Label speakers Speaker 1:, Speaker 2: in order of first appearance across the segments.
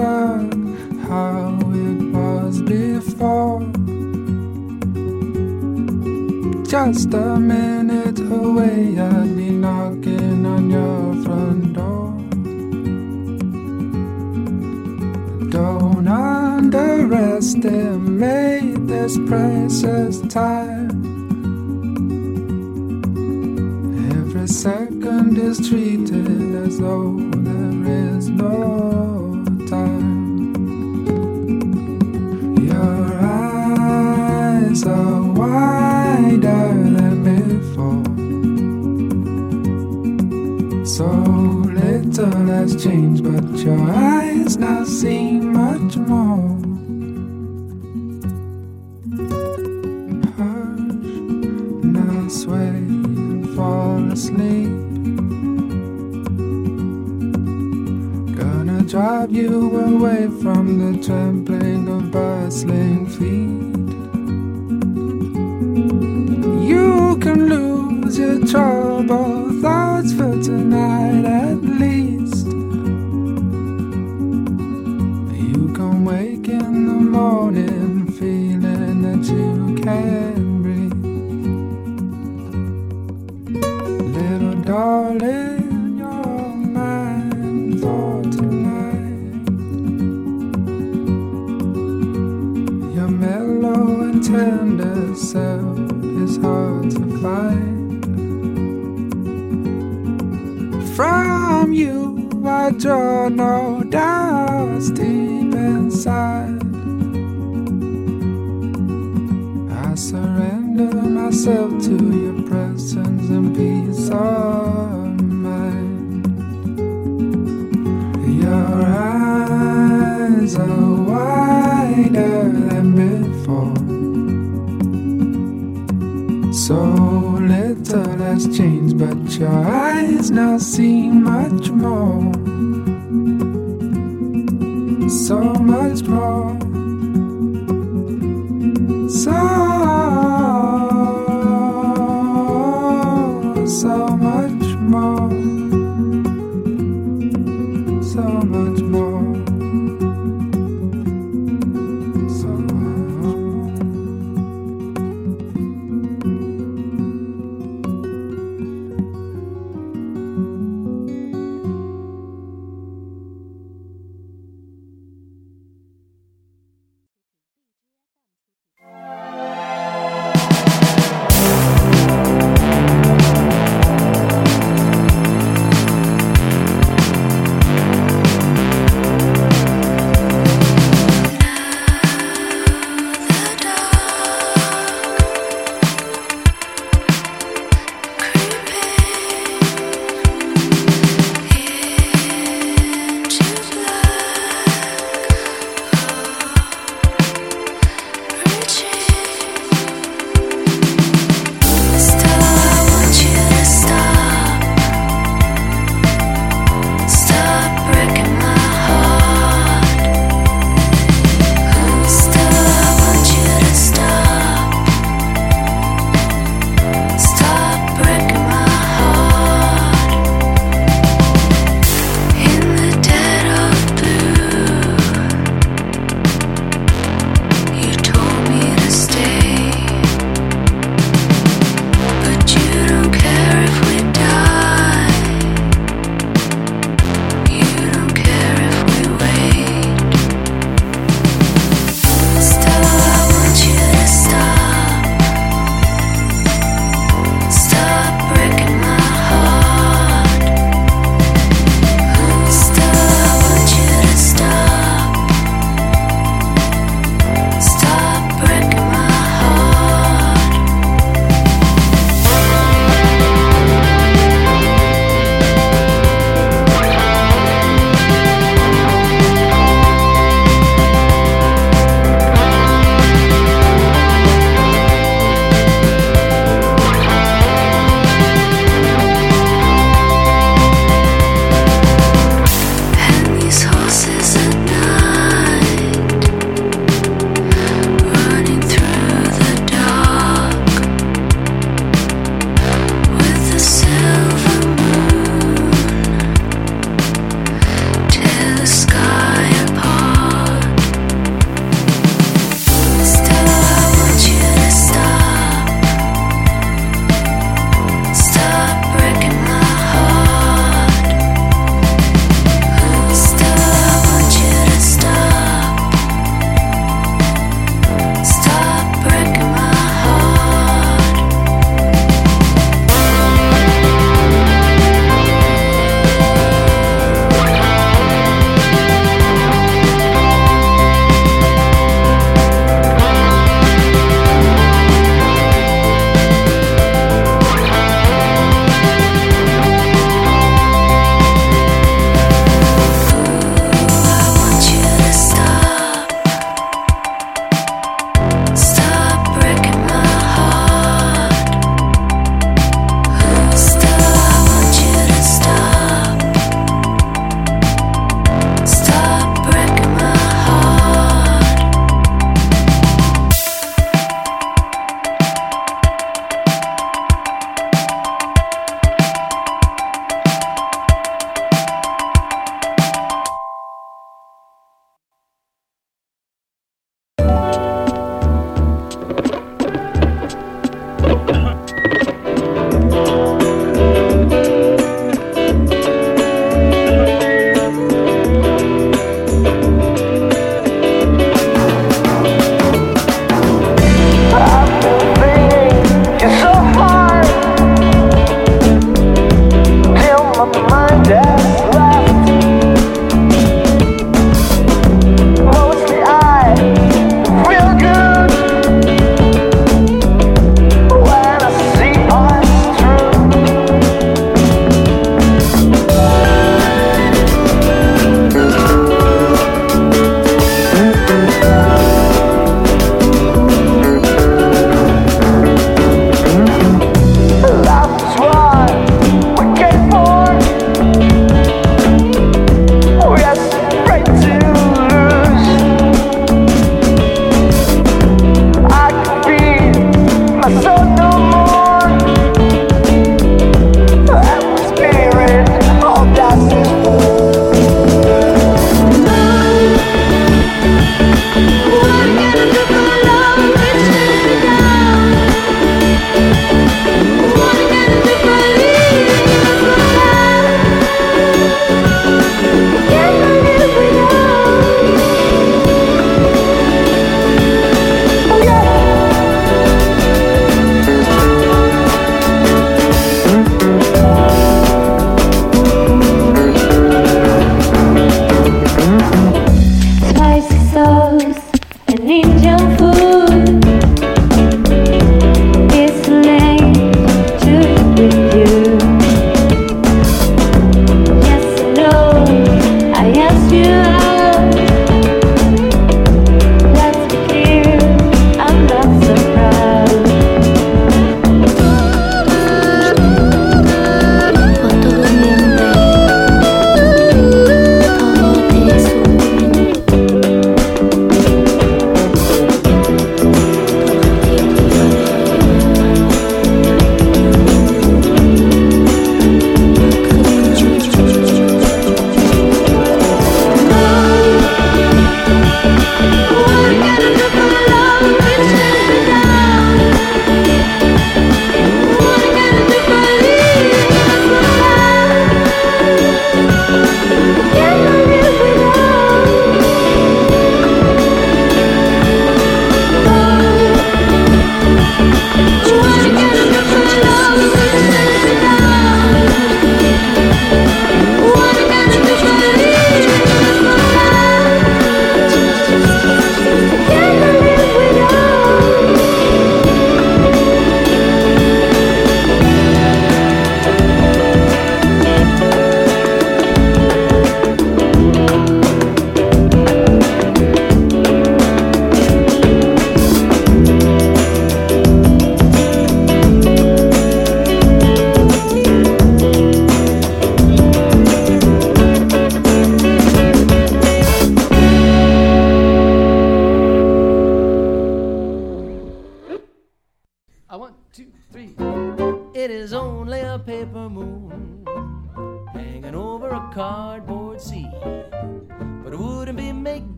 Speaker 1: remember how it was before. Just a minute away, I'd be knocking on your front door. Don't underestimate this precious time. Every second is treated as though there is no all that's changed, but your eyes now see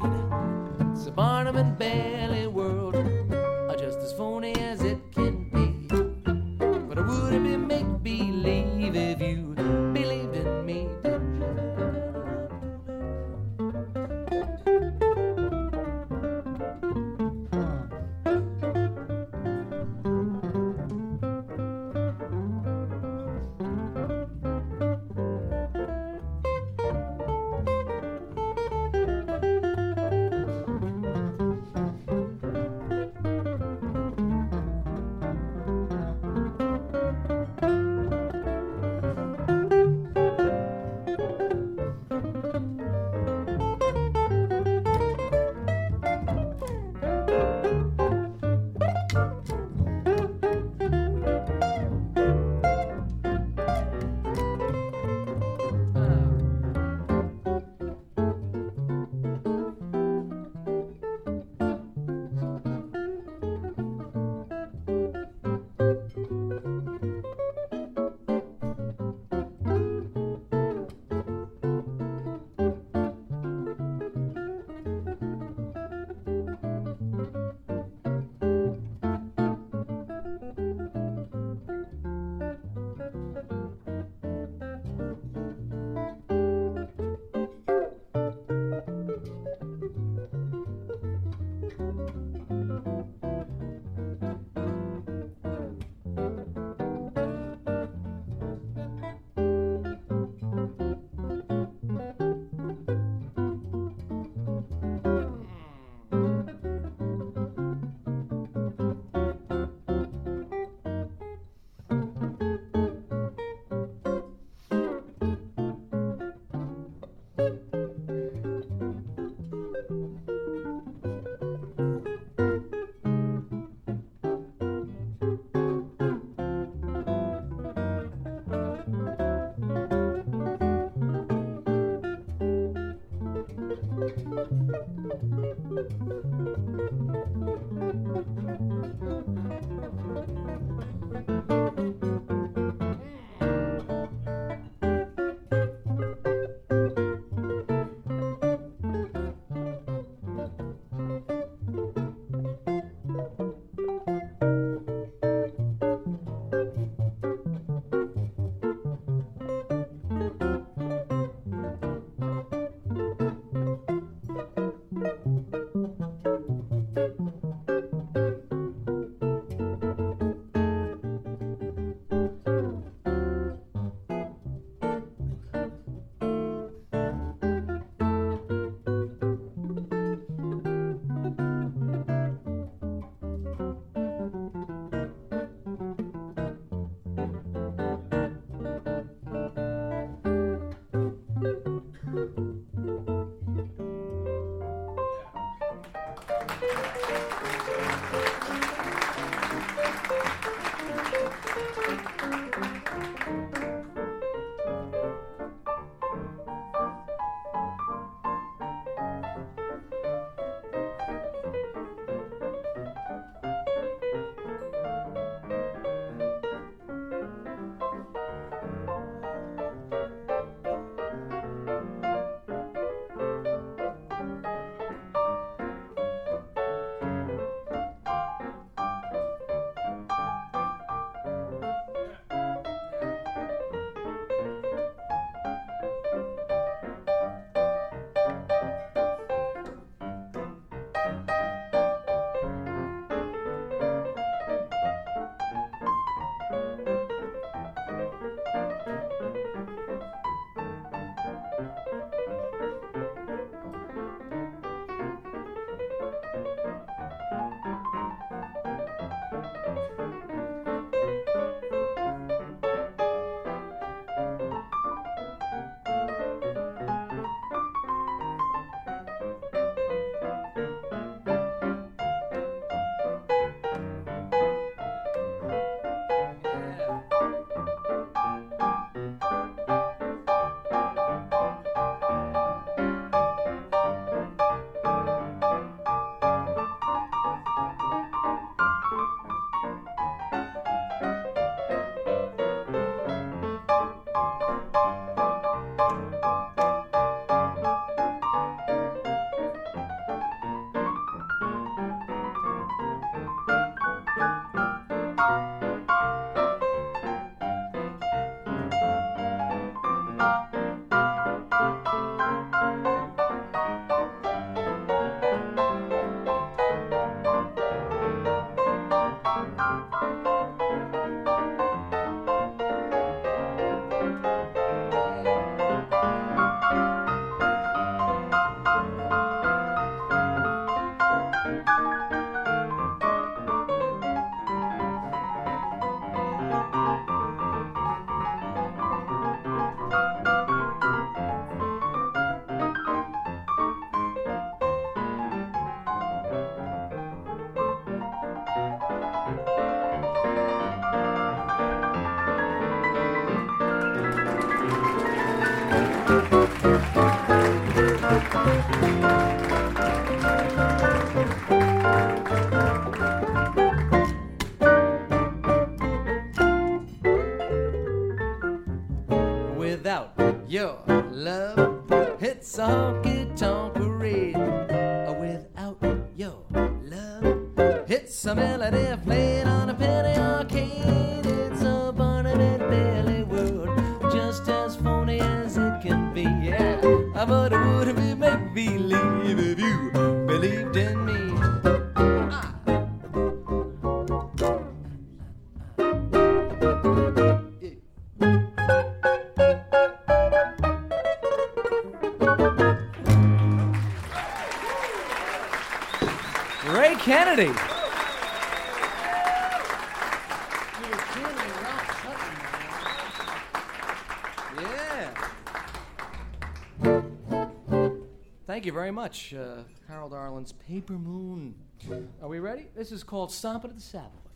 Speaker 2: Sir Barnum and Bailey. Allen's Paper Moon. Are we ready? This is called
Speaker 3: Stomp It at the Sabbath.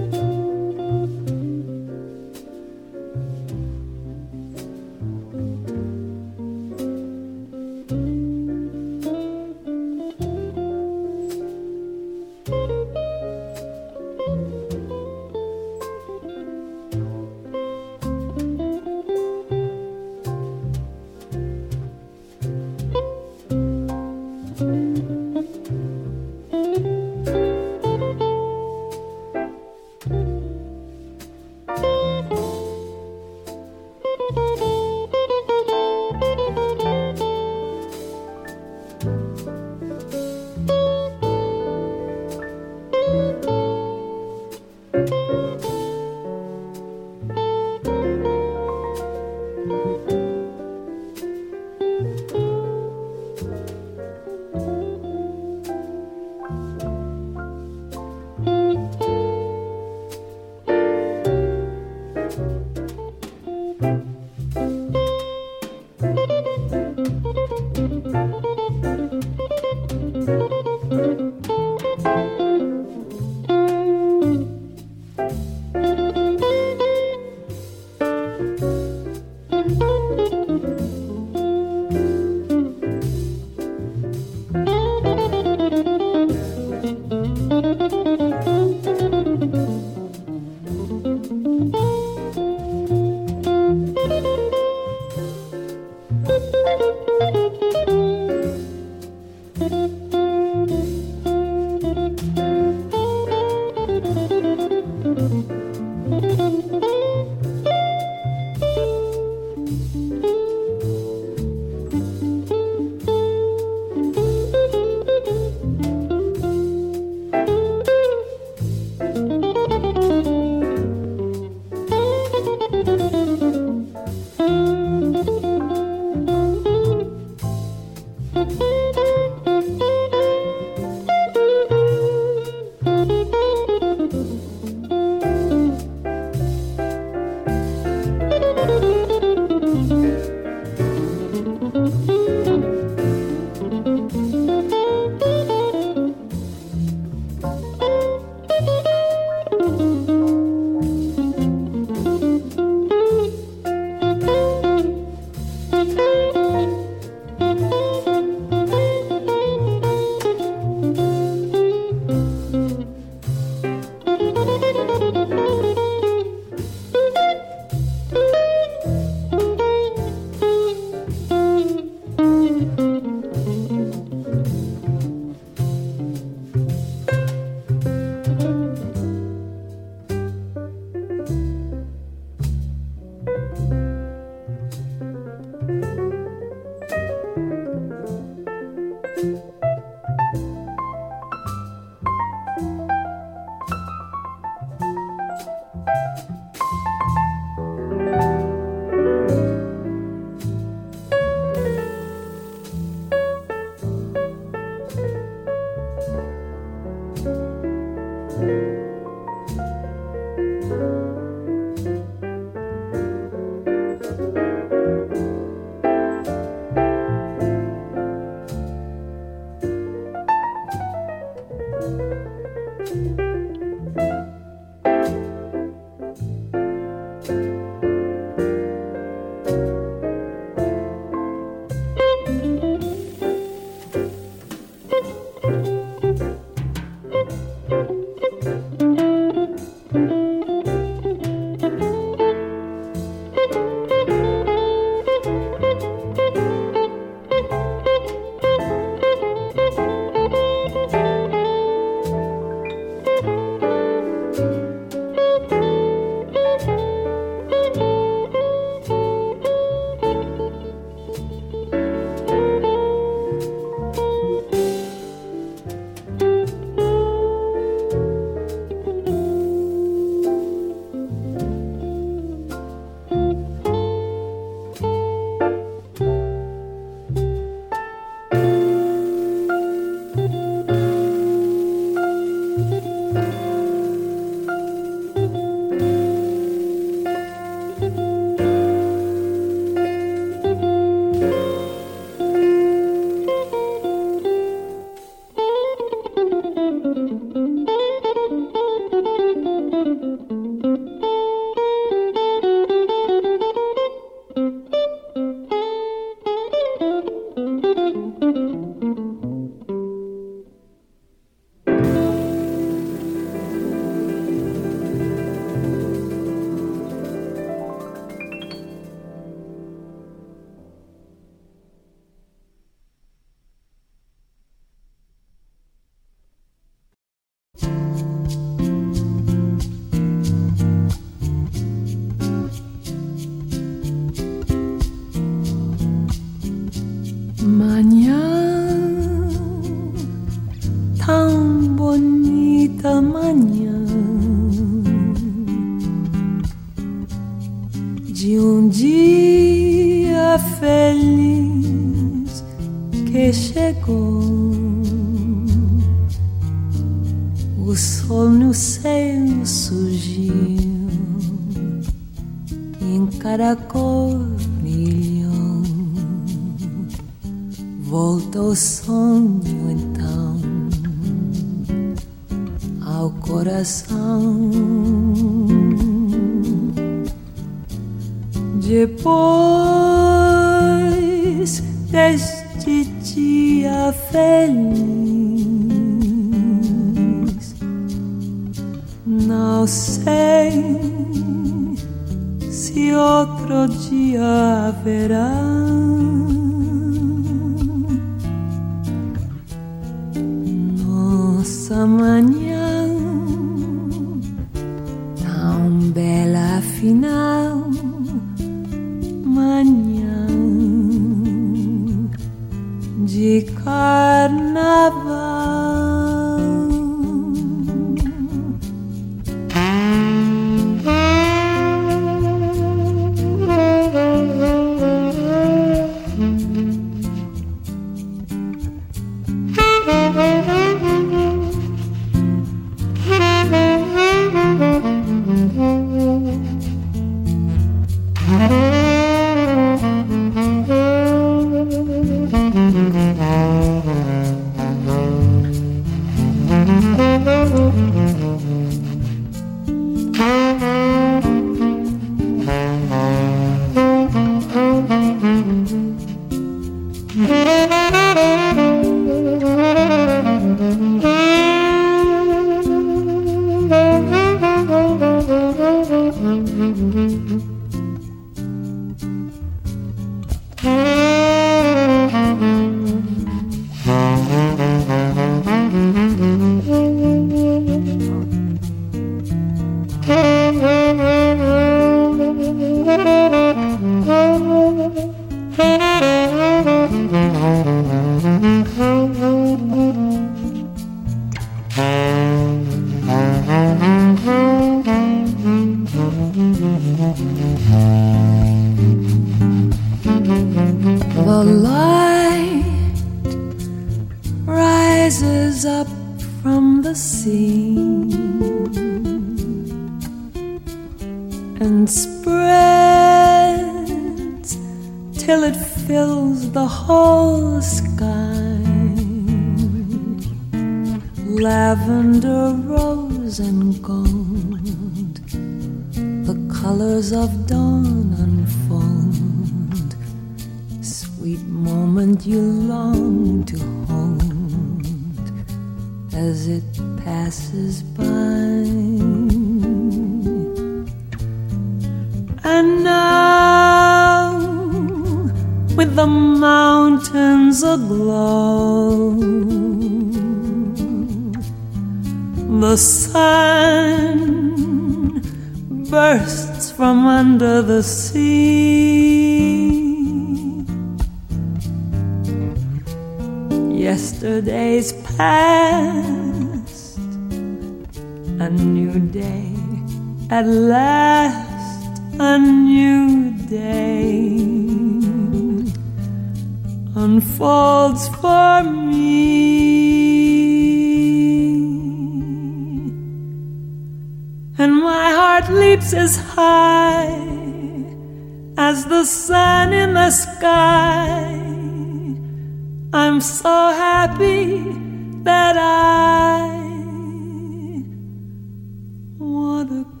Speaker 3: the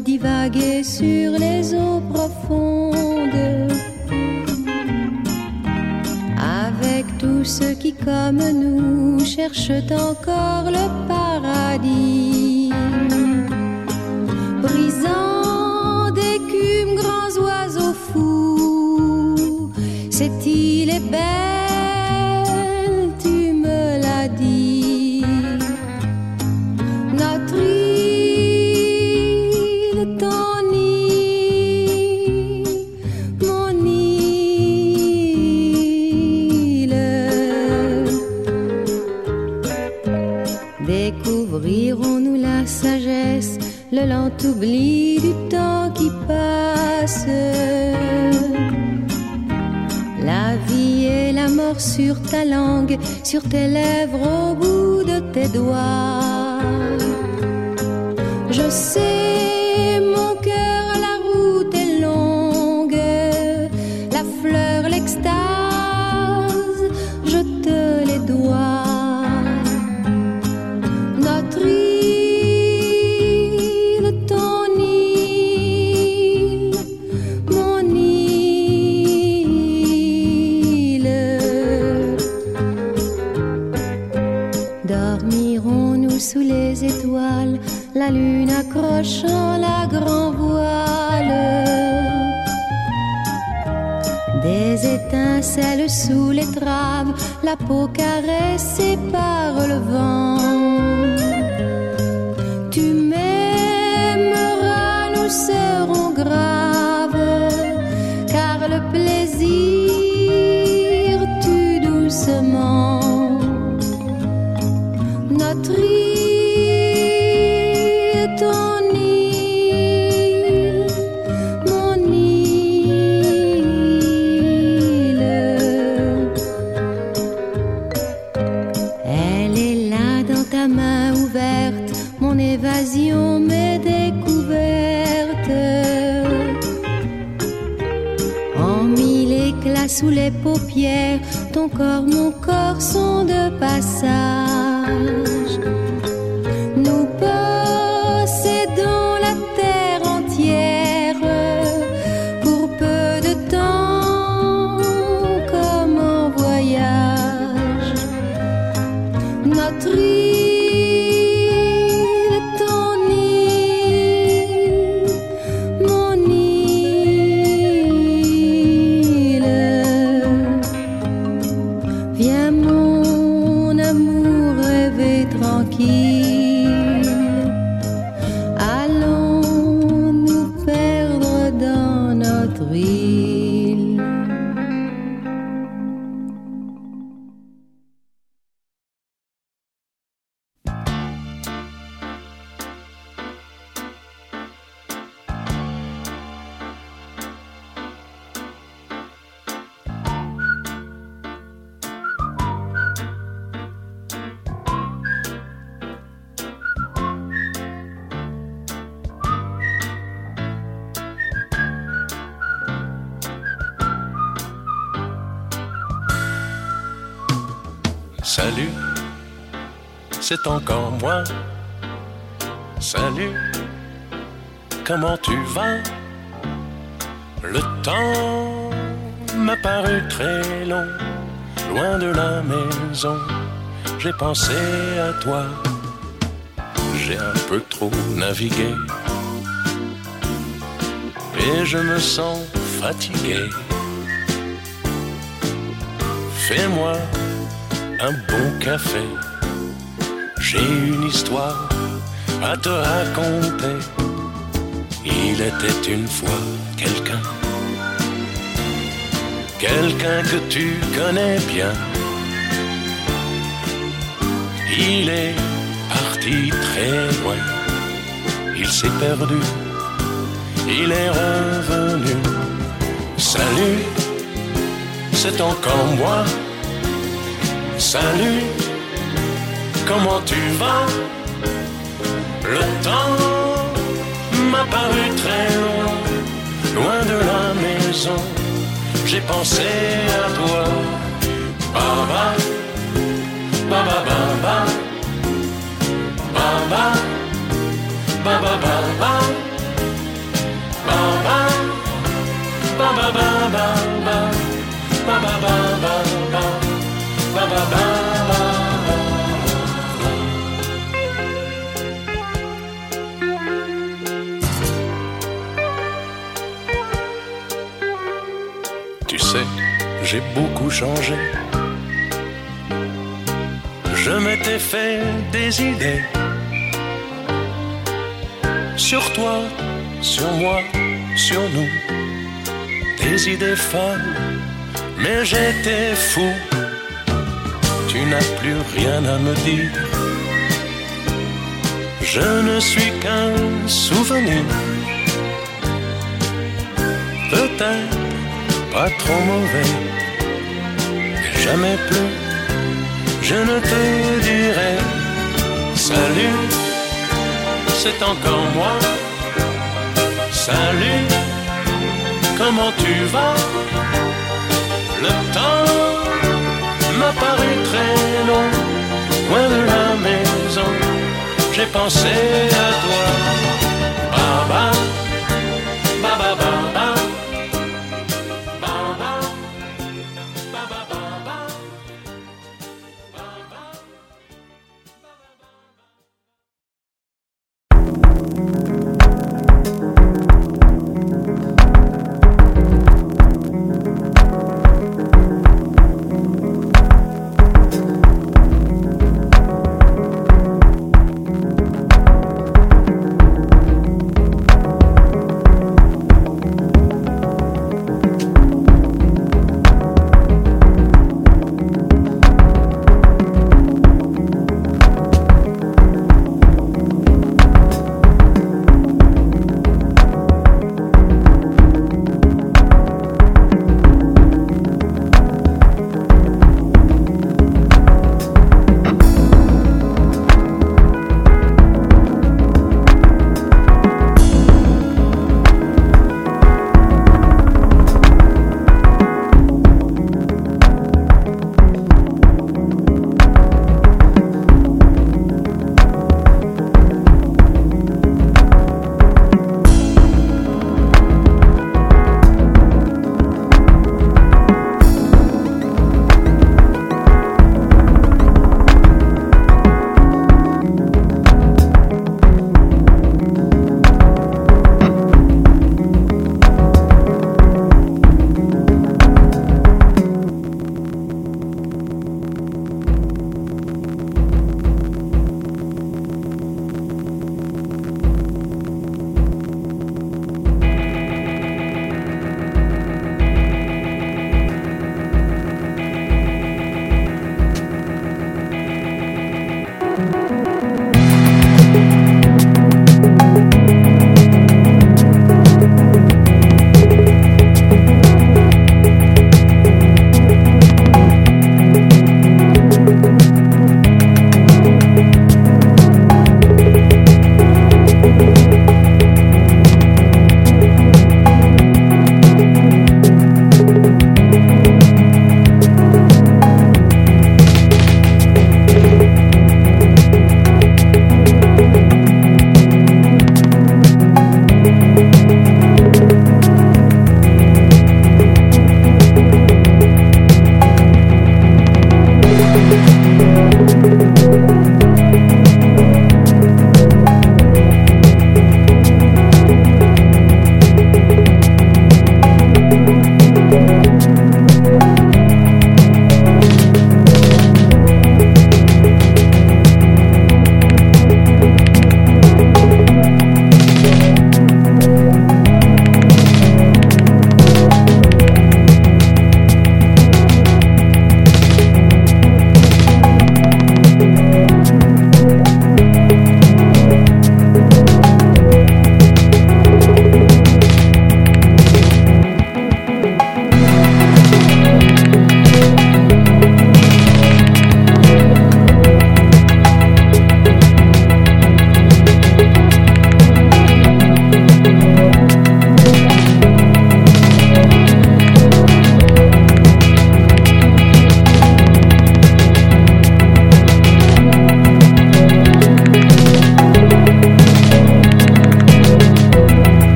Speaker 3: divaguer sur les eaux profondes avec tous ceux qui, comme nous, cherchent encore le paradis brisant d'écume, grands oiseaux fous. Cette île est belle, le lent oubli du temps qui passe La vie et la mort sur ta langue, sur tes lèvres, au bout de tes doigts. Je sais, étincelles sous les traves, la peau caressée par le vent. Ton corps, mon corps sont de passage. Nous possédons la terre entière pour peu de temps, comme en voyage. Notre
Speaker 4: encore moi. Salut, comment tu vas? Le temps m'a paru très long, loin de la maison. J'ai pensé à toi, j'ai un peu trop navigué. Et je me sens fatigué. Fais-moi un bon café. J'ai une histoire à te raconter. Il était une fois quelqu'un, quelqu'un que tu connais bien. Il est parti très loin, il s'est perdu, il est revenu. Salut, c'est encore moi. Salut, comment tu vas Le temps m'a paru très loin, loin de la maison. J'ai pensé à toi. Baba, baba, baba, baba, baba, baba, baba, baba, baba, baba, baba, baba. Tu j'ai beaucoup changé. Je m'étais fait des idées sur toi, sur moi, sur nous. Des idées folles, mais j'étais fou. Tu n'as plus rien à me dire. Je ne suis qu'un souvenir. Peut-être pas trop mauvais, mais jamais plus. Je ne te dirai salut, c'est encore moi. Salut, comment tu vas? Le temps m'a paru très long, loin de la maison. J'ai pensé à toi. Baba, baba, baba.